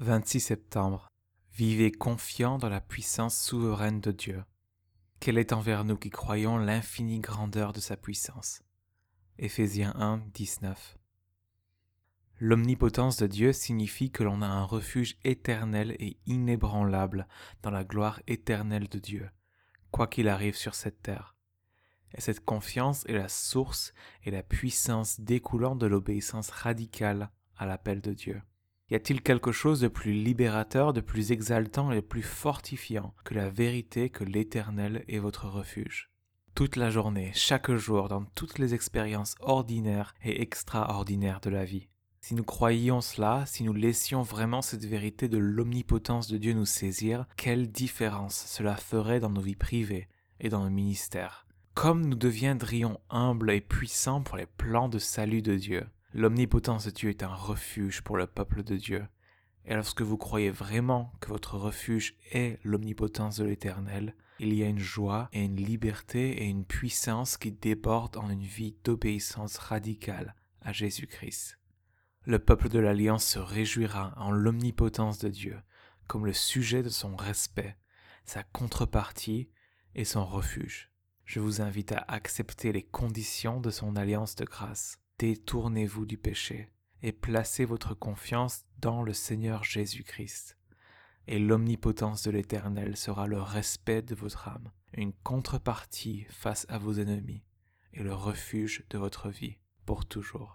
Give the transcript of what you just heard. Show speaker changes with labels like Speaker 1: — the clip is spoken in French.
Speaker 1: 26 septembre. Vivez confiant dans la puissance souveraine de Dieu. Quelle est envers nous qui croyons l'infinie grandeur de sa puissance? Éphésiens 1, 19. L'omnipotence de Dieu signifie que l'on a un refuge éternel et inébranlable dans la gloire éternelle de Dieu, quoi qu'il arrive sur cette terre. Et cette confiance est la source et la puissance découlant de l'obéissance radicale à l'appel de Dieu. Y a-t-il quelque chose de plus libérateur, de plus exaltant et de plus fortifiant que la vérité que l'Éternel est votre refuge? Toute la journée, chaque jour, dans toutes les expériences ordinaires et extraordinaires de la vie. Si nous croyions cela, si nous laissions vraiment cette vérité de l'omnipotence de Dieu nous saisir, quelle différence cela ferait dans nos vies privées et dans nos ministères? Comme nous deviendrions humbles et puissants pour les plans de salut de Dieu. L'omnipotence de Dieu est un refuge pour le peuple de Dieu. Et lorsque vous croyez vraiment que votre refuge est l'omnipotence de l'Éternel, il y a une joie et une liberté et une puissance qui débordent en une vie d'obéissance radicale à Jésus-Christ. Le peuple de l'Alliance se réjouira en l'omnipotence de Dieu comme le sujet de son respect, sa contrepartie et son refuge. Je vous invite à accepter les conditions de son alliance de grâce détournez-vous du péché et placez votre confiance dans le Seigneur Jésus-Christ. Et l'omnipotence de l'Éternel sera le respect de votre âme, une contrepartie face à vos ennemis et le refuge de votre vie pour toujours.